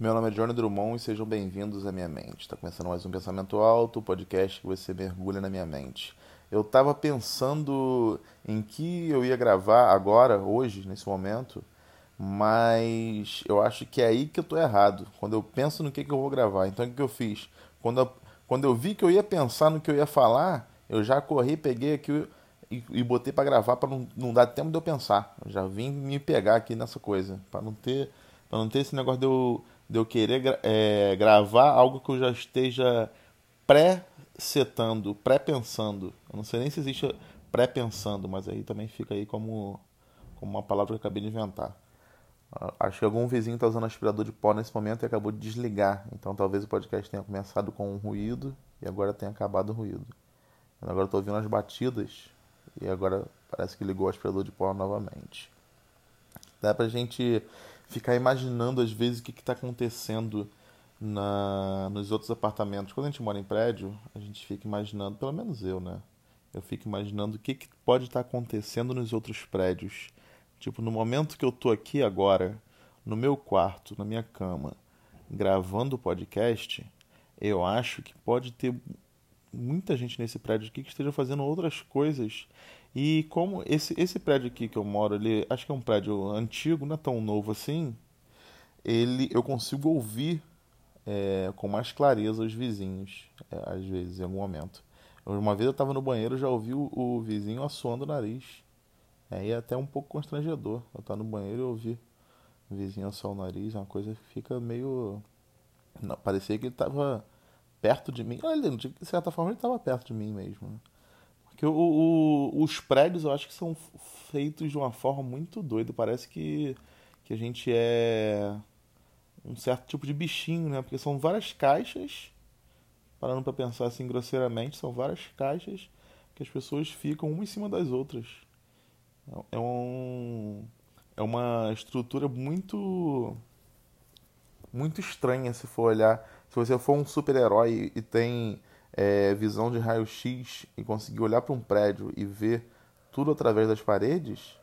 Meu nome é Johnny Drummond e sejam bem-vindos à minha mente. Está começando mais um Pensamento Alto, o podcast que você mergulha na minha mente. Eu estava pensando em que eu ia gravar agora, hoje, nesse momento, mas eu acho que é aí que eu estou errado. Quando eu penso no que, que eu vou gravar. Então, o que eu fiz? Quando eu, quando eu vi que eu ia pensar no que eu ia falar, eu já corri, peguei aqui e, e botei para gravar para não, não dar tempo de eu pensar. Eu já vim me pegar aqui nessa coisa, para não ter para não ter esse negócio de eu de eu querer é, gravar algo que eu já esteja pré-setando, pré-pensando. Eu não sei nem se existe pré-pensando, mas aí também fica aí como, como uma palavra que eu acabei de inventar. Acho que algum vizinho está usando aspirador de pó nesse momento e acabou de desligar. Então talvez o podcast tenha começado com um ruído e agora tenha acabado o ruído. Agora estou ouvindo as batidas e agora parece que ligou o aspirador de pó novamente. Dá pra gente ficar imaginando às vezes o que está acontecendo na, nos outros apartamentos. Quando a gente mora em prédio, a gente fica imaginando, pelo menos eu, né? Eu fico imaginando o que, que pode estar tá acontecendo nos outros prédios. Tipo, no momento que eu tô aqui agora, no meu quarto, na minha cama, gravando o podcast, eu acho que pode ter muita gente nesse prédio aqui que esteja fazendo outras coisas e como esse, esse prédio aqui que eu moro, ele acho que é um prédio antigo, não é tão novo assim, ele eu consigo ouvir é, com mais clareza os vizinhos, é, às vezes, em algum momento. Uma vez eu estava no banheiro já ouvi o, o vizinho assoando o nariz. É, é até um pouco constrangedor. Eu estar no banheiro e ouvir o vizinho assoar o nariz, é uma coisa que fica meio. Não, parecia que ele estava perto de mim. Olha, de certa forma ele estava perto de mim mesmo. Né? Que o, o, os prédios eu acho que são feitos de uma forma muito doida. Parece que, que a gente é um certo tipo de bichinho, né? Porque são várias caixas, parando para pensar assim grosseiramente, são várias caixas que as pessoas ficam uma em cima das outras. É um é uma estrutura muito muito estranha se for olhar. Se você for um super-herói e tem é, visão de raio-x e conseguir olhar para um prédio e ver tudo através das paredes,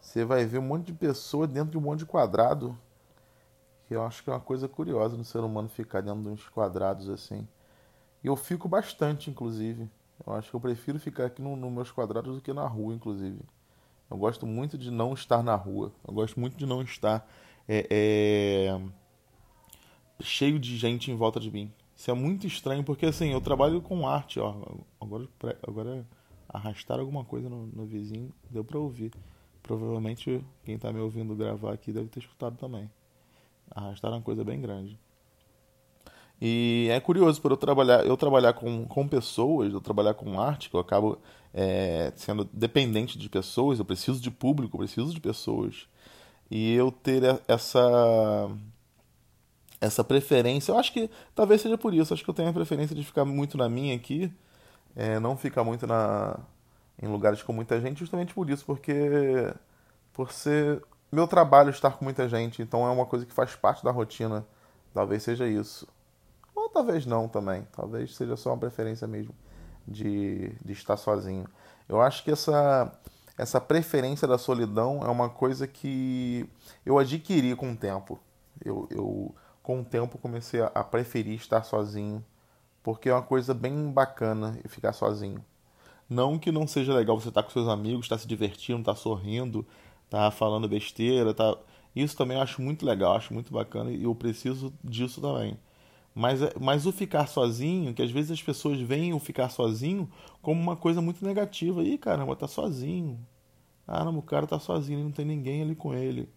você vai ver um monte de pessoa dentro de um monte de quadrado. Que eu acho que é uma coisa curiosa no ser humano ficar dentro de uns quadrados assim. E eu fico bastante, inclusive. Eu acho que eu prefiro ficar aqui nos no meus quadrados do que na rua, inclusive. Eu gosto muito de não estar na rua. Eu gosto muito de não estar é, é, cheio de gente em volta de mim. Isso é muito estranho, porque assim, eu trabalho com arte, ó. Agora, agora arrastar alguma coisa no, no vizinho, deu pra ouvir. Provavelmente quem tá me ouvindo gravar aqui deve ter escutado também. Arrastar uma coisa bem grande. E é curioso por eu trabalhar, eu trabalhar com, com pessoas, eu trabalhar com arte, que eu acabo é, sendo dependente de pessoas, eu preciso de público, eu preciso de pessoas. E eu ter essa essa preferência. Eu acho que talvez seja por isso. Acho que eu tenho a preferência de ficar muito na minha aqui, é, não ficar muito na, em lugares com muita gente, justamente por isso, porque por ser meu trabalho estar com muita gente, então é uma coisa que faz parte da rotina. Talvez seja isso. Ou talvez não também. Talvez seja só uma preferência mesmo de, de estar sozinho. Eu acho que essa, essa preferência da solidão é uma coisa que eu adquiri com o tempo. Eu, eu com o tempo comecei a preferir estar sozinho, porque é uma coisa bem bacana ficar sozinho. Não que não seja legal você estar com seus amigos, estar se divertindo, estar sorrindo, estar falando besteira, tá... isso também eu acho muito legal, acho muito bacana e eu preciso disso também. Mas, mas o ficar sozinho, que às vezes as pessoas veem o ficar sozinho como uma coisa muito negativa. Ih, caramba, tá sozinho. Ah, não, o cara tá sozinho, não tem ninguém ali com ele.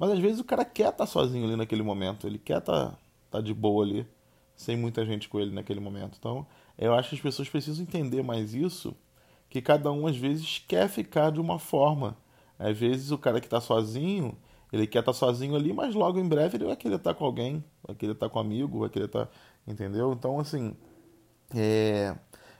Mas às vezes o cara quer estar tá sozinho ali naquele momento, ele quer estar tá, tá de boa ali, sem muita gente com ele naquele momento. Então, eu acho que as pessoas precisam entender mais isso, que cada um às vezes quer ficar de uma forma. Às vezes o cara que está sozinho, ele quer estar tá sozinho ali, mas logo em breve ele vai querer estar tá com alguém, vai querer estar tá com um amigo, vai querer estar. Entendeu? Então, assim. É...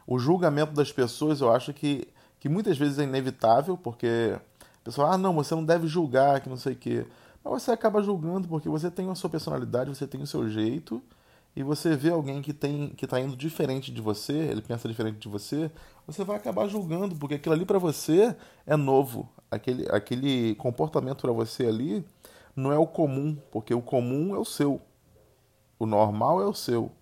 O julgamento das pessoas eu acho que, que muitas vezes é inevitável, porque o pessoal, ah, não, você não deve julgar, que não sei o quê. Mas você acaba julgando porque você tem a sua personalidade, você tem o seu jeito, e você vê alguém que tem que está indo diferente de você, ele pensa diferente de você, você vai acabar julgando, porque aquilo ali para você é novo. Aquele, aquele comportamento para você ali não é o comum, porque o comum é o seu. O normal é o seu.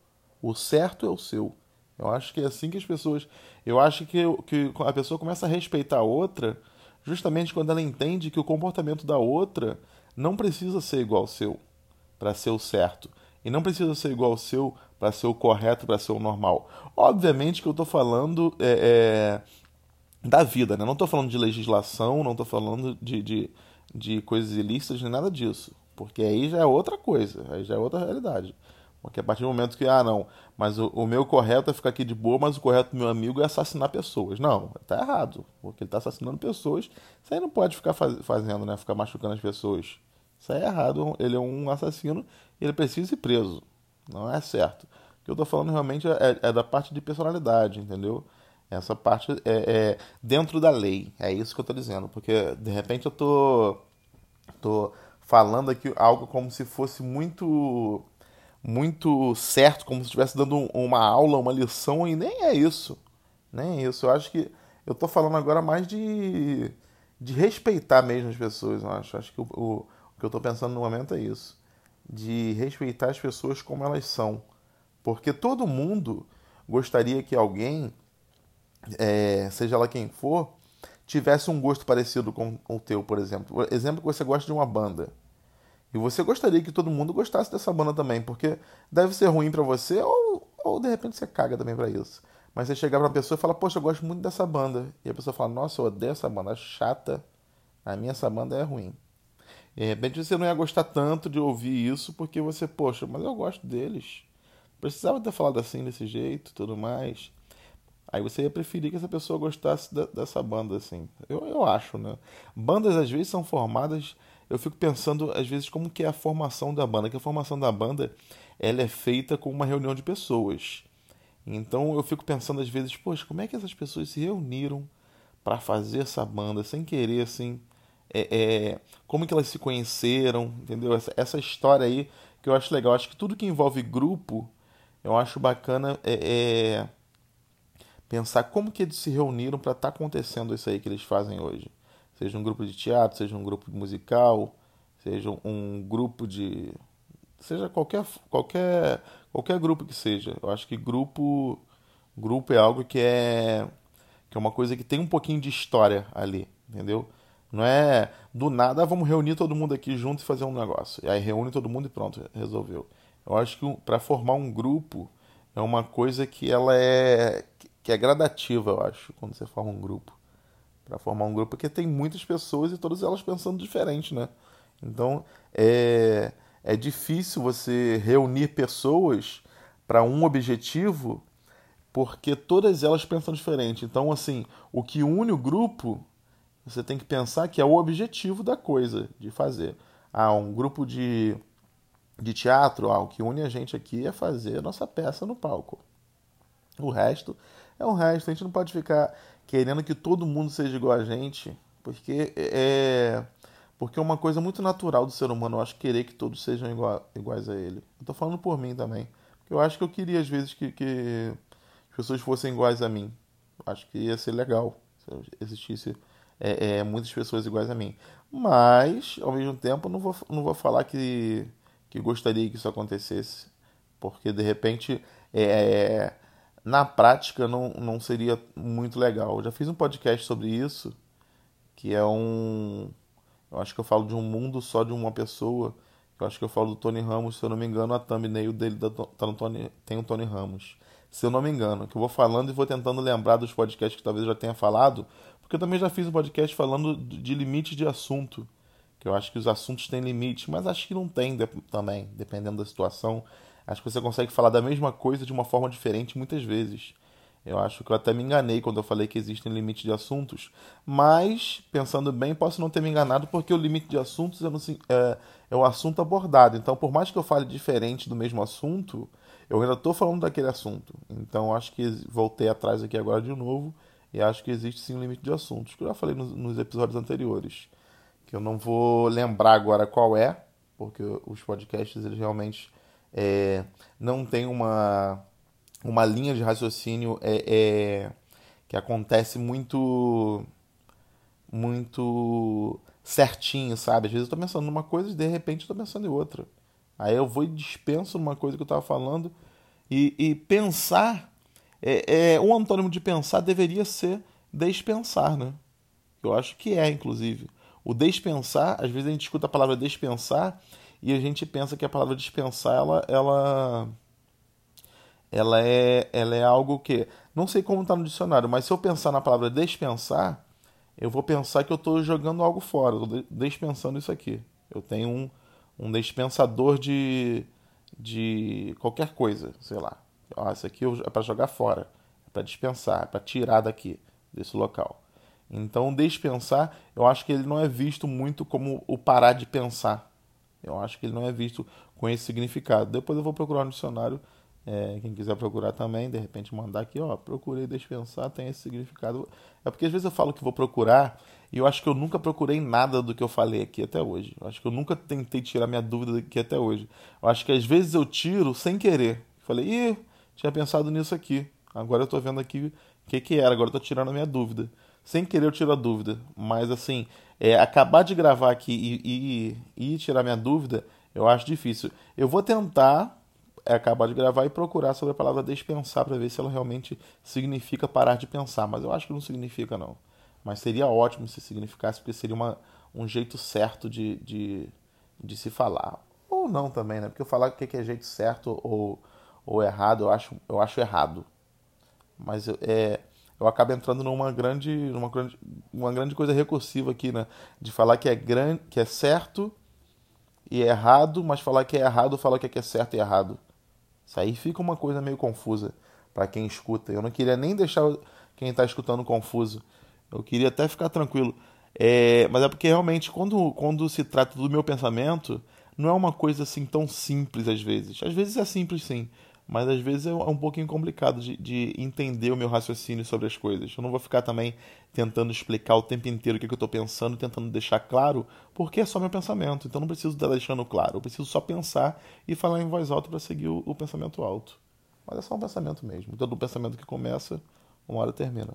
O certo é o seu. Eu acho que é assim que as pessoas. Eu acho que, que a pessoa começa a respeitar a outra justamente quando ela entende que o comportamento da outra não precisa ser igual ao seu para ser o certo. E não precisa ser igual ao seu para ser o correto, para ser o normal. Obviamente que eu estou falando é, é, da vida, né? Não estou falando de legislação, não estou falando de, de, de coisas ilícitas, nem nada disso. Porque aí já é outra coisa, aí já é outra realidade. Porque a partir do momento que, ah, não, mas o, o, meu correto é ficar aqui de boa, mas o correto do meu amigo é assassinar pessoas. Não, tá errado. Porque ele tá assassinando pessoas. Isso aí não pode ficar faz, fazendo, né? Ficar machucando as pessoas. Isso é errado. Ele é um assassino e ele precisa ser preso. Não é certo. O que eu tô falando realmente é, é da parte de personalidade, entendeu? Essa parte é, é, dentro da lei. É isso que eu tô dizendo. Porque, de repente, eu tô, tô falando aqui algo como se fosse muito muito certo, como se estivesse dando uma aula, uma lição, e nem é isso. Nem é isso. Eu acho que eu estou falando agora mais de, de respeitar mesmo as pessoas, eu acho. Acho que o, o que eu estou pensando no momento é isso. De respeitar as pessoas como elas são. Porque todo mundo gostaria que alguém, é, seja ela quem for, tivesse um gosto parecido com o teu, por exemplo. Exemplo que você gosta de uma banda. E você gostaria que todo mundo gostasse dessa banda também, porque deve ser ruim para você, ou, ou de repente você caga também para isso. Mas você chegar pra uma pessoa e falar, poxa, eu gosto muito dessa banda. E a pessoa fala, nossa, eu odeio essa banda, é chata. A minha essa banda é ruim. De repente você não ia gostar tanto de ouvir isso, porque você, poxa, mas eu gosto deles. Precisava ter falado assim desse jeito tudo mais. Aí você ia preferir que essa pessoa gostasse da, dessa banda, assim. Eu, eu acho, né? Bandas às vezes são formadas eu fico pensando às vezes como que é a formação da banda, que a formação da banda ela é feita com uma reunião de pessoas. Então eu fico pensando às vezes, poxa, como é que essas pessoas se reuniram para fazer essa banda sem querer assim? É, é, como que elas se conheceram, entendeu? Essa, essa história aí que eu acho legal. Acho que tudo que envolve grupo, eu acho bacana é, é pensar como que eles se reuniram para estar tá acontecendo isso aí que eles fazem hoje seja um grupo de teatro, seja um grupo musical, seja um grupo de seja qualquer qualquer qualquer grupo que seja. Eu acho que grupo grupo é algo que é que é uma coisa que tem um pouquinho de história ali, entendeu? Não é do nada, ah, vamos reunir todo mundo aqui junto e fazer um negócio. E aí reúne todo mundo e pronto, resolveu. Eu acho que para formar um grupo é uma coisa que ela é que é gradativa, eu acho, quando você forma um grupo para formar um grupo, porque tem muitas pessoas e todas elas pensando diferente, né? Então é, é difícil você reunir pessoas para um objetivo, porque todas elas pensam diferente. Então, assim, o que une o grupo, você tem que pensar que é o objetivo da coisa de fazer. Ah, um grupo de, de teatro, ah, o que une a gente aqui é fazer a nossa peça no palco. O resto é o resto. A gente não pode ficar querendo que todo mundo seja igual a gente, porque é porque é uma coisa muito natural do ser humano, eu acho querer que todos sejam igual, iguais a ele. Eu tô falando por mim também. Porque eu acho que eu queria às vezes que, que as pessoas fossem iguais a mim. Acho que ia ser legal se existisse é, é, muitas pessoas iguais a mim. Mas, ao mesmo tempo, não vou, não vou falar que, que gostaria que isso acontecesse. Porque de repente é, na prática não, não seria muito legal. Eu já fiz um podcast sobre isso, que é um. Eu acho que eu falo de um mundo só de uma pessoa. Eu acho que eu falo do Tony Ramos, se eu não me engano, a thumbnail dele tá no Tony, tem o Tony Ramos. Se eu não me engano, que eu vou falando e vou tentando lembrar dos podcasts que talvez eu já tenha falado, porque eu também já fiz um podcast falando de limites de assunto. Que eu acho que os assuntos têm limite, mas acho que não tem também, dependendo da situação. Acho que você consegue falar da mesma coisa de uma forma diferente muitas vezes. Eu acho que eu até me enganei quando eu falei que existem limites de assuntos, mas, pensando bem, posso não ter me enganado porque o limite de assuntos é, no, é, é o assunto abordado. Então, por mais que eu fale diferente do mesmo assunto, eu ainda estou falando daquele assunto. Então, acho que voltei atrás aqui agora de novo e acho que existe sim um limite de assuntos, que eu já falei nos, nos episódios anteriores, que eu não vou lembrar agora qual é, porque os podcasts eles realmente é, não tem uma, uma linha de raciocínio é, é, que acontece muito muito certinho, sabe? Às vezes eu tô pensando numa coisa e de repente tô pensando em outra. Aí eu vou e dispenso uma coisa que eu estava falando. E, e pensar, é, é, um antônimo de pensar deveria ser despensar, né? Eu acho que é, inclusive. O despensar, às vezes a gente escuta a palavra despensar e a gente pensa que a palavra dispensar ela, ela, ela, é, ela é algo que. Não sei como está no dicionário, mas se eu pensar na palavra dispensar, eu vou pensar que eu estou jogando algo fora, estou dispensando isso aqui. Eu tenho um, um dispensador de, de qualquer coisa, sei lá. Ó, isso aqui é para jogar fora, é para dispensar, é para tirar daqui, desse local. Então, dispensar, eu acho que ele não é visto muito como o parar de pensar. Eu acho que ele não é visto com esse significado. Depois eu vou procurar no dicionário, é, quem quiser procurar também, de repente mandar aqui, ó, procurei dispensar, tem esse significado. É porque às vezes eu falo que vou procurar e eu acho que eu nunca procurei nada do que eu falei aqui até hoje. Eu acho que eu nunca tentei tirar minha dúvida aqui até hoje. Eu acho que às vezes eu tiro sem querer. Falei, ih, tinha pensado nisso aqui. Agora eu tô vendo aqui o que, que era, agora eu tô tirando a minha dúvida. Sem querer eu tiro a dúvida. Mas assim, é, acabar de gravar aqui e, e, e tirar minha dúvida, eu acho difícil. Eu vou tentar é acabar de gravar e procurar sobre a palavra dispensar para ver se ela realmente significa parar de pensar. Mas eu acho que não significa, não. Mas seria ótimo se significasse, porque seria uma, um jeito certo de, de, de se falar. Ou não também, né? Porque eu falar o que é jeito certo ou, ou errado, eu acho, eu acho errado. Mas é, eu acabo entrando numa grande, numa grande, uma grande coisa recursiva aqui, né? De falar que é, grande, que é certo e errado, mas falar que é errado, falar que é certo e errado. Isso aí fica uma coisa meio confusa para quem escuta. Eu não queria nem deixar quem está escutando confuso. Eu queria até ficar tranquilo. É, mas é porque realmente, quando, quando se trata do meu pensamento, não é uma coisa assim tão simples às vezes. Às vezes é simples sim, mas às vezes é um pouquinho complicado de, de entender o meu raciocínio sobre as coisas. Eu não vou ficar também tentando explicar o tempo inteiro o que, é eu estou pensando, tentando deixar claro, porque é só meu pensamento. Então não preciso estar deixando claro. Eu preciso só pensar e falar em voz alta para seguir o, o pensamento alto. Mas é só um pensamento mesmo. Todo pensamento que começa, uma hora termina.